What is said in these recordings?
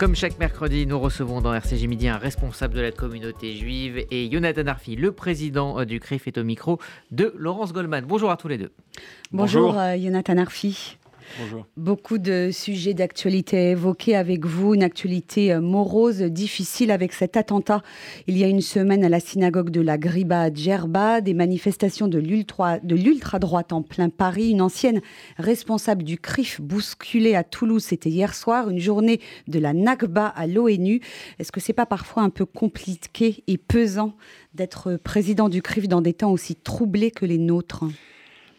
Comme chaque mercredi, nous recevons dans RCG Midi un responsable de la communauté juive et Jonathan Arfi, le président du CRIF, est au micro de Laurence Goldman. Bonjour à tous les deux. Bonjour, Bonjour. Jonathan Arfi. Beaucoup de sujets d'actualité évoqués avec vous, une actualité euh, morose, difficile avec cet attentat. Il y a une semaine à la synagogue de la Griba à Djerba, des manifestations de l'ultra-droite en plein Paris, une ancienne responsable du CRIF bousculée à Toulouse, c'était hier soir, une journée de la Nakba à l'ONU. Est-ce que c'est pas parfois un peu compliqué et pesant d'être président du CRIF dans des temps aussi troublés que les nôtres?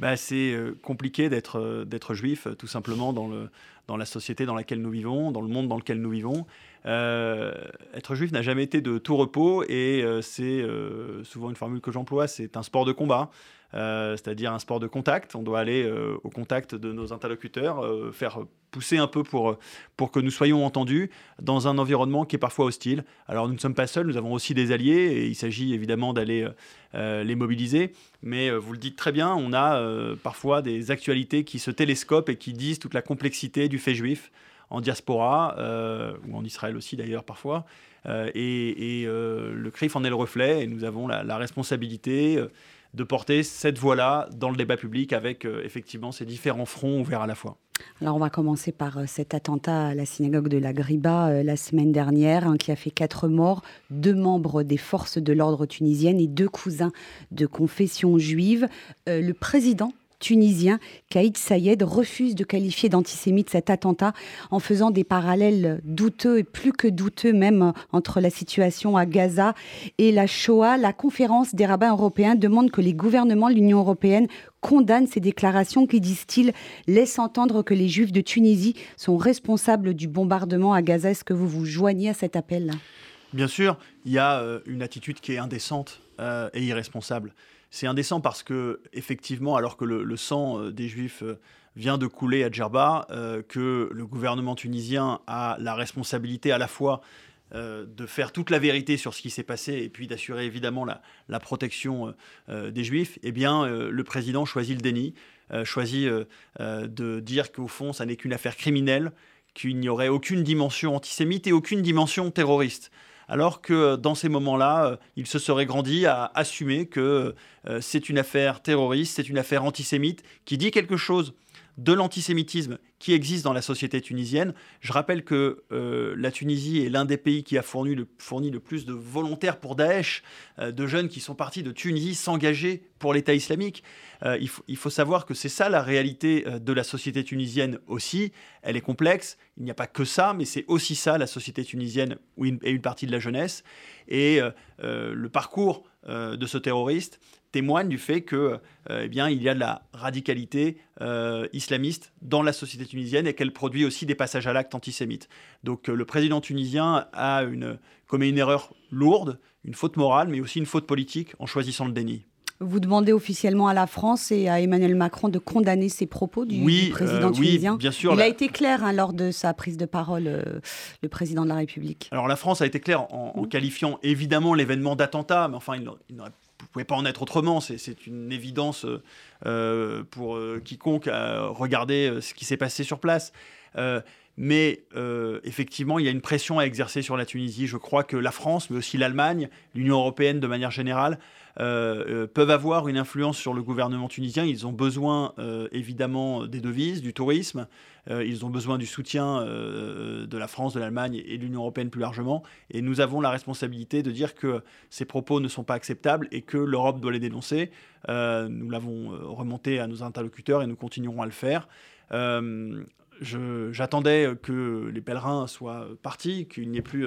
Bah, c'est euh, compliqué d'être euh, juif, tout simplement, dans, le, dans la société dans laquelle nous vivons, dans le monde dans lequel nous vivons. Euh, être juif n'a jamais été de tout repos et c'est souvent une formule que j'emploie, c'est un sport de combat. Euh, c'est-à-dire un sport de contact. On doit aller euh, au contact de nos interlocuteurs, euh, faire pousser un peu pour, pour que nous soyons entendus dans un environnement qui est parfois hostile. Alors nous ne sommes pas seuls, nous avons aussi des alliés et il s'agit évidemment d'aller les mobiliser. Mais vous le dites très bien, on a parfois des actualités qui se télescopent et qui disent toute la complexité du fait juif en diaspora, ou en Israël aussi d'ailleurs parfois. et, le CRIF en est le reflet et nous avons la, responsabilité de porter cette voix-là dans le débat public avec euh, effectivement ces différents fronts ouverts à la fois. Alors on va commencer par euh, cet attentat à la synagogue de la Griba euh, la semaine dernière hein, qui a fait quatre morts, deux membres des forces de l'ordre tunisiennes et deux cousins de confession juive. le président tunisien, Kaïd Sayed, refuse de qualifier d'antisémite cet attentat en faisant des parallèles douteux et plus que douteux même entre la situation à Gaza et la Shoah. La conférence des rabbins européens demande que les gouvernements de l'Union européenne condamnent ces déclarations qui, disent-ils, laissent entendre que les Juifs de Tunisie sont responsables du bombardement à Gaza. Est-ce que vous vous joignez à cet appel? Bien sûr, il y a euh, une attitude qui est indécente euh, et irresponsable. C'est indécent parce que, effectivement, alors que le, sang euh, des Juifs euh, vient de couler à Djerba, euh, que le gouvernement tunisien a la responsabilité à la fois de faire toute la vérité sur ce qui s'est passé et puis d'assurer évidemment la, protection des Juifs, eh bien, le président choisit le déni, choisit de dire qu'au fond, ça n'est qu'une affaire criminelle, qu'il n'y aurait aucune dimension antisémite et aucune dimension terroriste alors que euh, dans ces moments-là, euh, il se serait grandi à assumer que euh, c'est une affaire terroriste, c'est une affaire antisémite qui dit quelque chose de l'antisémitisme qui existe dans la société tunisienne. Je rappelle que la Tunisie est l'un des pays qui a fourni le, plus de volontaires pour Daesh, de jeunes qui sont partis de Tunisie s'engager pour l'État islamique. il, faut, il, faut, savoir que c'est ça la réalité de la société tunisienne aussi. Elle est complexe, il n'y a pas que ça, mais c'est aussi ça la société tunisienne et une partie de la jeunesse. Et euh, euh, le parcours euh, de ce terroriste témoigne du fait que, eh bien, il y a de la radicalité islamiste dans la société tunisienne et qu'elle produit aussi des passages à l'acte antisémites. Donc, le président tunisien a une, commet une erreur lourde, une faute morale, mais aussi une faute politique en choisissant le déni. Vous demandez officiellement à la France et à Emmanuel Macron de condamner ces propos du, président euh, tunisien. Oui, bien sûr. Il a été clair hein, lors de sa prise de parole, euh, le président de la République. Alors la France a été claire en, qualifiant évidemment l'événement d'attentat, mais enfin, il, ne pouvait pas en être autrement. C'est une évidence euh, pour quiconque a regardé ce qui s'est passé sur place. Mais effectivement, il y a une pression à exercer sur la Tunisie. Je crois que la France, mais aussi l'Allemagne, l'Union européenne de manière générale, euh, euh, peuvent avoir une influence sur le gouvernement tunisien. Ils ont besoin euh, évidemment des devises, du tourisme. ils ont besoin du soutien de la France, de l'Allemagne et de l'Union européenne plus largement. Et nous avons la responsabilité de dire que ces propos ne sont pas acceptables et que l'Europe doit les dénoncer. nous l'avons remonté à nos interlocuteurs et nous continuerons à le faire. J'attendais que les pèlerins soient partis, qu'il n'y ait plus,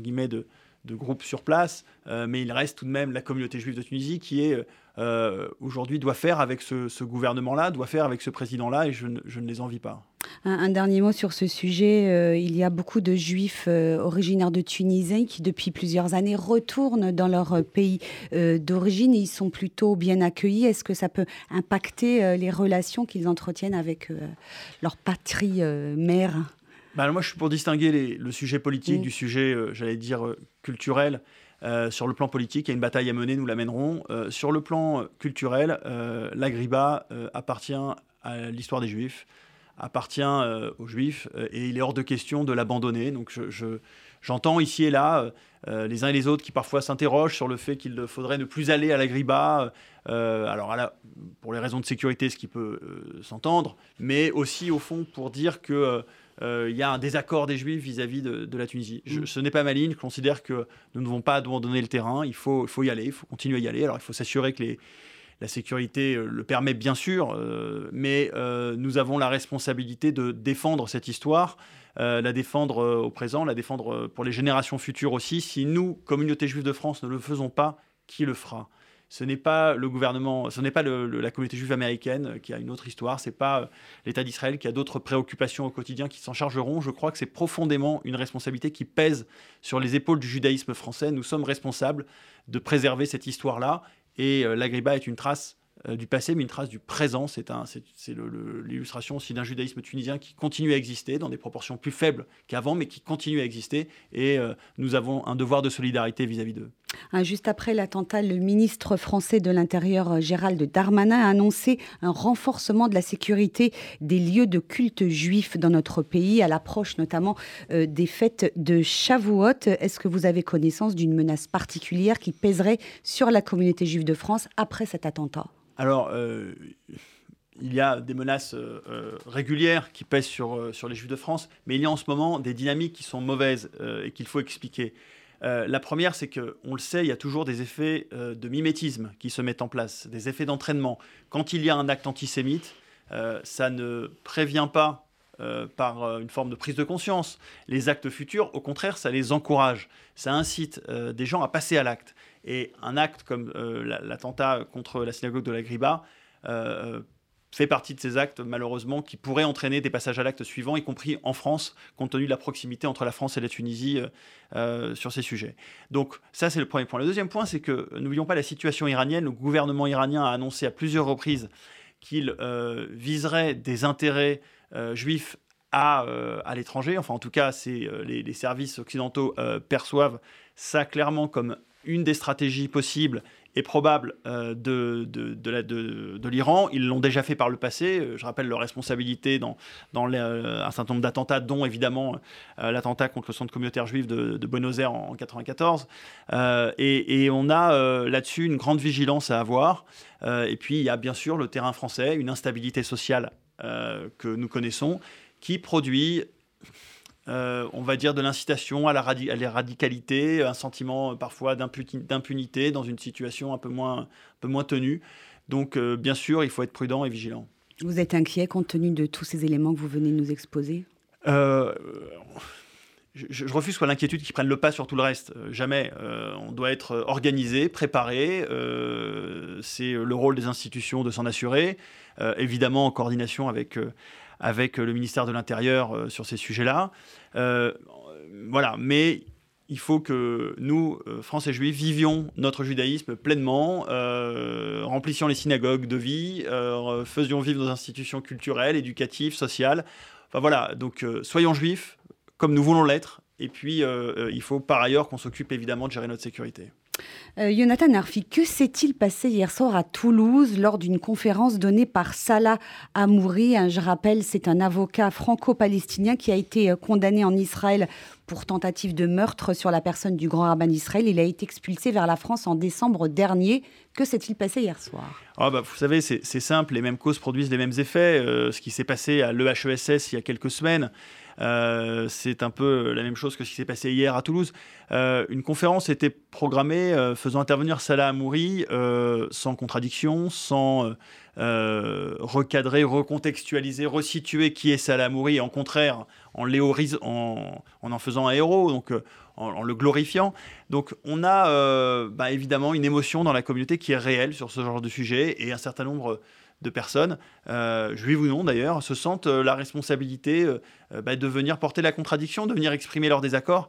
guillemets, de, de groupes sur place, euh, mais il reste tout de même la communauté juive de Tunisie qui est euh, aujourd'hui doit faire avec ce, gouvernement-là, doit faire avec ce président-là, et je, ne les envie pas. Un, dernier mot sur ce sujet. Euh, il y a beaucoup de juifs originaires de Tunisie qui, depuis plusieurs années, retournent dans leur pays d'origine et ils sont plutôt bien accueillis. Est-ce que ça peut impacter les relations qu'ils entretiennent avec leur patrie mère? Bah, moi, je suis pour distinguer le sujet politique mm. du sujet, euh, j'allais dire, euh, culturel. Euh, sur le plan politique, il y a une bataille à mener, nous la mènerons. sur le plan culturel, l'Agriba appartient à l'histoire des Juifs, appartient aux Juifs et il est hors de question de l'abandonner. Donc je, j'entends ici et là les uns et les autres qui parfois s'interrogent sur le fait qu'il faudrait ne plus aller à la Griba. alors pour les raisons de sécurité, ce qui peut s'entendre, mais aussi au fond pour dire que il y a un désaccord des Juifs vis-à-vis de, la Tunisie. Mm. ce n'est pas ma ligne. Je considère que nous ne devons pas abandonner le terrain. Il faut, y aller. Il faut continuer à y aller. Alors, il faut s'assurer que les, la sécurité euh, le permet bien sûr, euh, mais euh, nous avons la responsabilité de défendre cette histoire, la défendre au présent, la défendre pour les générations futures aussi. Si nous, communauté juive de France, ne le faisons pas, qui le fera? Ce n'est pas le gouvernement, ce n'est pas la communauté juive américaine qui a une autre histoire, c'est pas l'État d'Israël qui a d'autres préoccupations au quotidien qui s'en chargeront. Je crois que c'est profondément une responsabilité qui pèse sur les épaules du judaïsme français. Nous sommes responsables de préserver cette histoire-là et euh, l'agriba est une trace euh, du passé, mais une trace du présent. C'est l'illustration aussi d'un judaïsme tunisien qui continue à exister dans des proportions plus faibles qu'avant, mais qui continue à exister. Et euh, nous avons un devoir de solidarité vis-à-vis d'eux. Ah, juste après l'attentat, le ministre français de l'Intérieur, Gérald Darmanin, a annoncé un renforcement de la sécurité des lieux de culte juifs dans notre pays, à l'approche notamment des fêtes de Shavuot. Est-ce que vous avez connaissance d'une menace particulière qui pèserait sur la communauté juive de France après cet attentat? Alors, euh, il y a des menaces euh, euh, régulières qui pèsent sur, sur les Juifs de France, mais il y a en ce moment des dynamiques qui sont mauvaises et qu'il faut expliquer. La première, c'est qu'on le sait, il y a toujours des effets de mimétisme qui se mettent en place, des effets d'entraînement. Quand il y a un acte antisémite, ça ne prévient pas par une forme de prise de conscience. Les actes futurs, au contraire, ça les encourage. Ça incite des gens à passer à l'acte. Et un acte comme euh, l'attentat contre la synagogue de la Griba euh, fait partie de ces actes, malheureusement, qui pourraient entraîner des passages à l'acte suivant, y compris en France, compte tenu de la proximité entre la France et la Tunisie euh, sur ces sujets. Donc ça, c'est le premier point. Le deuxième point, c'est que, n'oublions pas la situation iranienne. Le gouvernement iranien a annoncé à plusieurs reprises qu'il viserait des intérêts juifs à, l'étranger. Enfin, en tout cas, les, services occidentaux perçoivent ça clairement comme une des stratégies possibles et probables euh, de, de, de l'Iran. Ils l'ont déjà fait par le passé. Euh, je rappelle leur responsabilité dans, dans euh, un certain nombre d'attentats, dont évidemment l'attentat contre le centre communautaire juif de, Buenos Aires en 1994. Et, et, on a là-dessus une grande vigilance à avoir. et puis il y a bien sûr le terrain français, une instabilité sociale que nous connaissons, qui produit euh, on va dire, de l'incitation à, la, radicalité, un sentiment euh, parfois d'impunité dans une situation un peu moins, peu moins tenue. Donc, euh, bien sûr, il faut être prudent et vigilant. Vous êtes inquiet compte tenu de tous ces éléments que vous venez de nous exposer? Je, refuse soit l'inquiétude qui prenne le pas sur tout le reste. jamais. on doit être organisé, préparé. c'est le rôle des institutions de s'en assurer. évidemment, en coordination avec avec le ministère de l'Intérieur euh, sur ces sujets-là. Euh, voilà, mais il faut que nous, euh, Français juifs, vivions notre judaïsme pleinement, remplissions les synagogues de vie, faisions vivre nos institutions culturelles, éducatives, sociales. Enfin voilà, donc soyons juifs comme nous voulons l'être. Et puis, il faut par ailleurs qu'on s'occupe évidemment de gérer notre sécurité. Euh, Jonathan Arfi, que s'est-il passé hier soir à Toulouse lors d'une conférence donnée par Salah Amouri Je rappelle, c'est un avocat franco-palestinien qui a été euh, condamné en Israël pour tentative de meurtre sur la personne du grand rabbin d'Israël. Il a été expulsé vers la France en décembre dernier. Que s'est-il passé hier soir? Ah bah, Vous savez, c'est simple, les mêmes causes produisent les mêmes effets. Euh, ce qui s'est passé à l'EHESS il y a quelques semaines, c'est un peu la même chose que ce qui s'est passé hier à Toulouse. Une conférence était programmée euh, faisant intervenir Salah Amouri sans contradiction, sans recadrer, recontextualiser, resituer qui est Salah Amouri, en contraire, en, en, en, faisant un héros, donc en, le glorifiant. Donc on a bah, évidemment une émotion dans la communauté qui est réelle sur ce genre de sujet, et un certain nombre de personnes, euh, juives ou non d'ailleurs, se sentent euh, la responsabilité euh, bah, de venir porter la contradiction, de venir exprimer leur désaccord.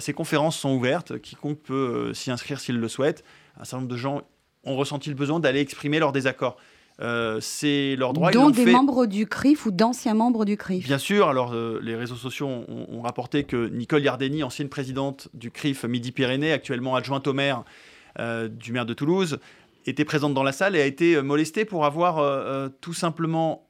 ces conférences sont ouvertes, quiconque peut s'y inscrire s'il le souhaite. Un certain nombre de gens ont ressenti le besoin d'aller exprimer leur désaccord. c'est leur droit. Dont des membres du CRIF ou d'anciens membres du CRIF. Bien sûr. Alors, les réseaux sociaux ont, ont, rapporté que Nicole Yardeni, ancienne présidente du CRIF Midi-Pyrénées, actuellement adjointe au maire du maire de Toulouse, était présente dans la salle et a été molestée pour avoir tout simplement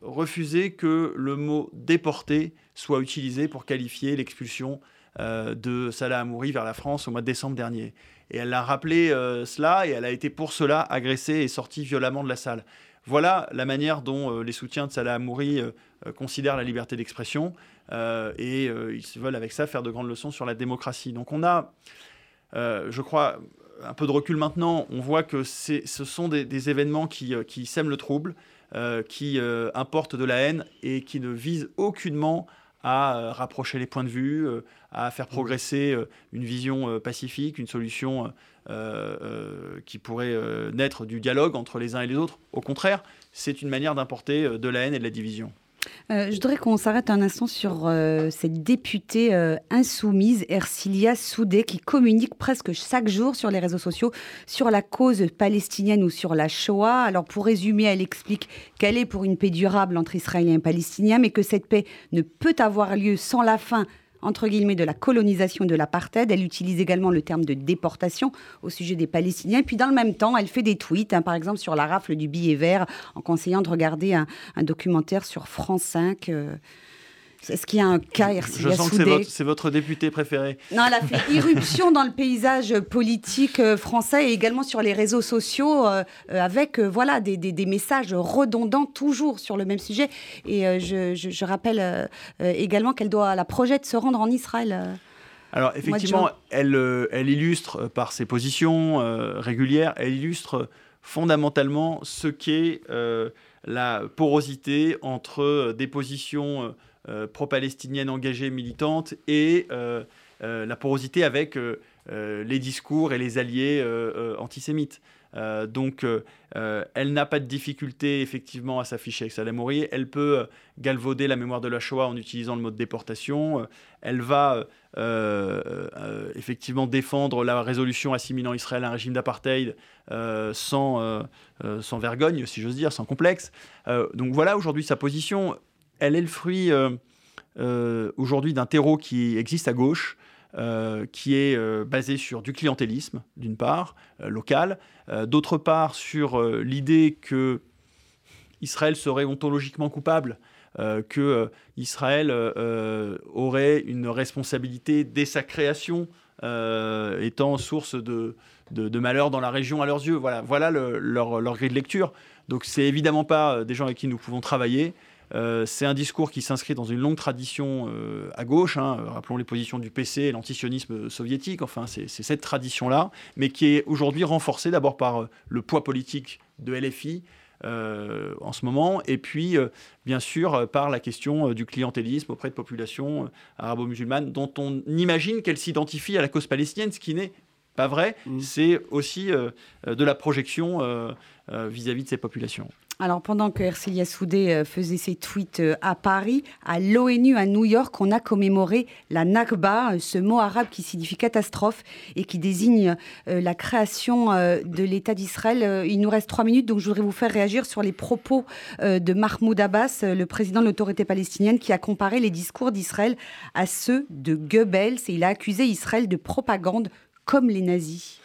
refusé que le mot déporté soit utilisé pour qualifier l'expulsion de Salah Amouri vers la France au mois de décembre dernier. Et elle a rappelé cela et elle a été pour cela agressée et sortie violemment de la salle. Voilà la manière dont les soutiens de Salah Amouri considèrent la liberté d'expression et ils veulent avec ça faire de grandes leçons sur la démocratie. Donc on a, je crois, un peu de recul maintenant, on voit que ce sont des, événements qui, sèment le trouble, qui importent de la haine et qui ne visent aucunement à rapprocher les points de vue, à faire progresser une vision pacifique, une solution qui pourrait naître du dialogue entre les uns et les autres. Au contraire, c'est une manière d'importer de la haine et de la division. Euh, je voudrais qu'on s'arrête un instant sur euh, cette députée euh, insoumise, Ercilia Soudé, qui communique presque chaque jour sur les réseaux sociaux sur la cause palestinienne ou sur la Shoah. Alors, pour résumer, elle explique qu'elle est pour une paix durable entre Israéliens et Palestiniens, mais que cette paix ne peut avoir lieu sans la fin entre guillemets, de la colonisation de l'apartheid. Elle utilise également le terme de déportation au sujet des Palestiniens. puis, dans le même temps, elle fait des tweets, hein, par exemple, sur la rafle du billet vert, en conseillant de regarder un, documentaire sur France 5. Est-ce qu'il y a un cas Je sens que c'est votre, député préféré. Non, elle a fait irruption dans le paysage politique euh, français et également sur les réseaux sociaux euh, euh, avec voilà, des, des, messages redondants toujours sur le même sujet. Et je, je, rappelle également qu'elle doit, la projette se rendre en Israël. Alors effectivement, elle, elle illustre par ses positions régulières, elle illustre fondamentalement ce qu'est la porosité entre des positions pro-palestinienne engagée, militante, et euh, euh, la porosité avec les discours et les alliés antisémites. donc, elle n'a pas de difficulté effectivement à s'afficher avec Mori. Elle peut galvauder la mémoire de la Shoah en utilisant le mot de déportation. elle va effectivement défendre la résolution assimilant Israël à un régime d'apartheid sans, sans vergogne, si j'ose dire, sans complexe. donc voilà aujourd'hui sa position elle est le fruit euh, euh, aujourd'hui d'un terreau qui existe à gauche, euh, qui est basé sur du clientélisme, d'une part, local, d'autre part sur l'idée que Israël serait ontologiquement coupable, que Israël aurait une responsabilité dès sa création, étant source de, de, malheur dans la région à leurs yeux. Voilà, voilà leur, leur, grille de lecture. Donc c'est évidemment pas des gens avec qui nous pouvons travailler. Euh, c'est un discours qui s'inscrit dans une longue tradition euh, à gauche, hein, rappelons les positions du PC et l'antisionisme soviétique, enfin c'est cette tradition-là, mais qui est aujourd'hui renforcée d'abord par euh, le poids politique de LFI, en ce moment, et puis bien sûr par la question du clientélisme auprès de populations arabo-musulmanes dont on imagine qu'elles s'identifient à la cause palestinienne, ce qui n'est pas vrai, mmh. c'est aussi de la projection vis à -vis de ces populations. Alors, pendant que Ercilia Soudé euh, faisait ses tweets euh, à Paris, à l'ONU à New York, on a commémoré la Nakba, euh, ce mot arabe qui signifie catastrophe et qui désigne la création de l'État d'Israël. Il nous reste trois minutes, donc je voudrais vous faire réagir sur les propos de Mahmoud Abbas, le président de l'autorité palestinienne, qui a comparé les discours d'Israël à ceux de Goebbels et il a accusé Israël de propagande comme les nazis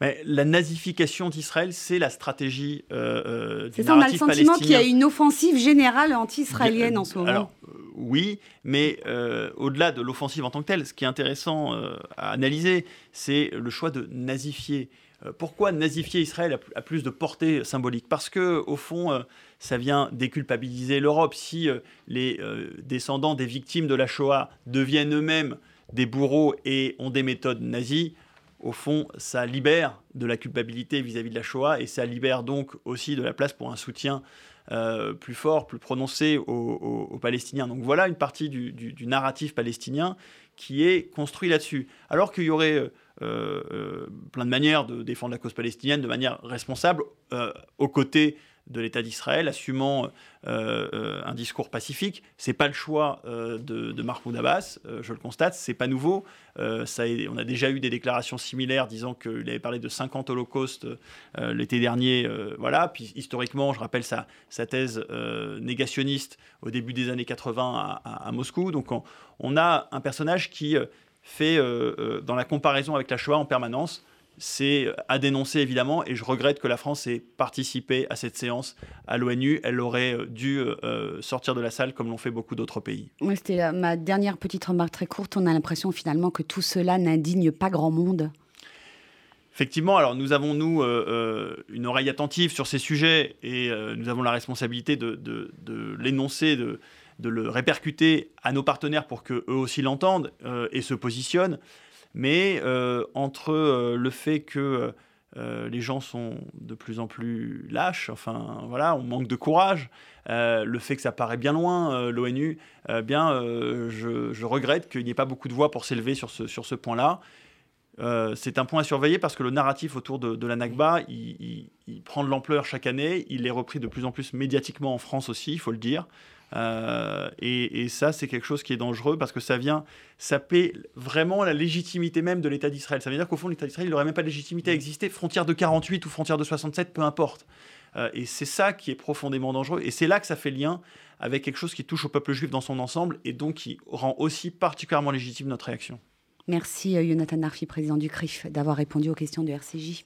la nazification d'Israël, c'est la stratégie euh, euh C'est ça, on a le sentiment qu'il y a une offensive générale anti-israélienne en ce moment. Alors, euh, oui, mais euh, au-delà de l'offensive en tant que telle, ce qui est intéressant à analyser, c'est le choix de nazifier. Pourquoi nazifier Israël a plus de portée symbolique? Parce que, au fond, ça vient déculpabiliser l'Europe. Si les descendants des victimes de la Shoah deviennent eux-mêmes des bourreaux et ont des méthodes nazies, au fond, ça libère de la culpabilité vis-à-vis de la Shoah et ça libère donc aussi de la place pour un soutien euh, plus fort, plus prononcé aux, Palestiniens. Donc voilà une partie du, narratif palestinien qui est construit là-dessus. Alors qu'il y aurait euh, euh, plein de manières de défendre la cause palestinienne de manière responsable, aux côtés de l'État d'Israël, assumant euh, euh, un discours pacifique. C'est pas le choix euh, de, Mahmoud Abbas, je le constate, c'est pas nouveau. Ça on a déjà eu des déclarations similaires disant qu'il avait parlé de 50 holocaustes l'été dernier. voilà. Puis historiquement, je rappelle sa, sa thèse négationniste au début des années 80 à, Moscou. Donc on, on, a un personnage qui fait, dans la comparaison avec la Shoah en permanence, c'est à dénoncer évidemment, et je regrette que la France ait participé à cette séance à l'ONU. Elle aurait dû sortir de la salle comme l'ont fait beaucoup d'autres pays. C'était ma dernière petite remarque très courte. On a l'impression finalement que tout cela n'indigne pas grand monde. Effectivement, alors nous avons, nous, euh, euh, une oreille attentive sur ces sujets et euh, nous avons la responsabilité de, l'énoncer, de, le répercuter à nos partenaires pour qu'eux aussi l'entendent et se positionnent. Mais entre le fait que les gens sont de plus en plus lâches, enfin voilà, on manque de courage, le fait que ça paraît bien loin, l'ONU, bien, je, regrette qu'il n'y ait pas beaucoup de voix pour s'élever sur ce, sur ce point-là. Euh, c'est un point à surveiller parce que le narratif autour de, la Nakba, il, prend de l'ampleur chaque année. Il est repris de plus en plus médiatiquement en France aussi, il faut le dire. Euh, et, ça, c'est quelque chose qui est dangereux parce que ça vient saper vraiment la légitimité même de l'État d'Israël. Ça veut dire qu'au fond, l'État d'Israël n'aurait même pas de légitimité à exister. Frontière de 48 ou frontière de 67, peu importe. Euh, et c'est ça qui est profondément dangereux. Et c'est là que ça fait lien avec quelque chose qui touche au peuple juif dans son ensemble et donc qui rend aussi particulièrement légitime notre réaction. Merci Jonathan Arfi, président du CRIF, d'avoir répondu aux questions de RCJ.